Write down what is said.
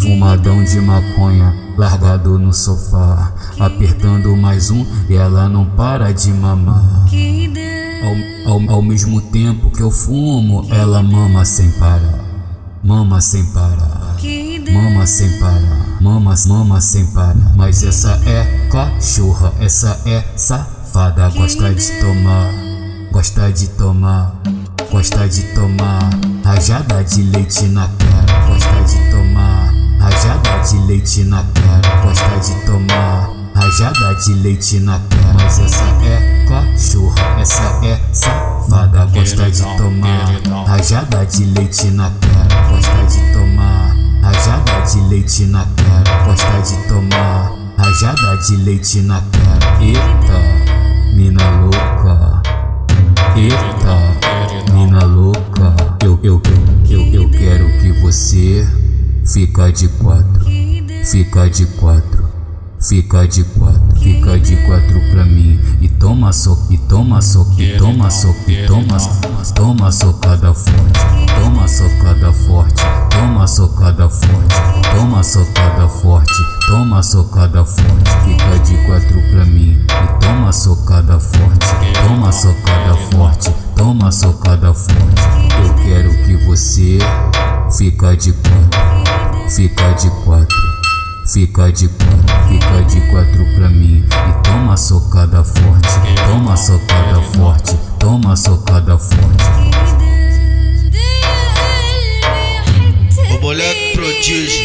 Fumadão de maconha, largado no sofá, apertando mais um e ela não para de mamar. Ao, ao, ao mesmo tempo que eu fumo, ela mama sem parar, mama sem parar, mama sem parar, mama, mama sem parar. Mas essa é cachorra, essa é safada, gosta de tomar, gosta de tomar gosta de tomar. Rajada de leite na cara. Gosta de tomar, rajada de leite na cara. Gosta de tomar. Rajada de leite na cara, mas essa é cachorra, essa é safada. Gosta de tomar rajada de leite na cara, gosta de tomar rajada de leite na cara, gosta de tomar rajada de leite na cara. Eita, você fica de quatro, fica de quatro. Fica de quatro, fica de quatro pra mim. E toma soco, e toma soco, e toma soco, e toma Toma socada forte, toma socada forte. Toma socada forte, toma socada forte. Toma socada forte, fica de quatro pra mim. E toma socada forte, toma socada forte. Toma socada forte. Eu quero que você fica de quatro. Fica de quatro. Fica de quatro, fica de quatro pra mim. E toma socada forte, toma socada forte. Toma socada forte. O moleque prodígio,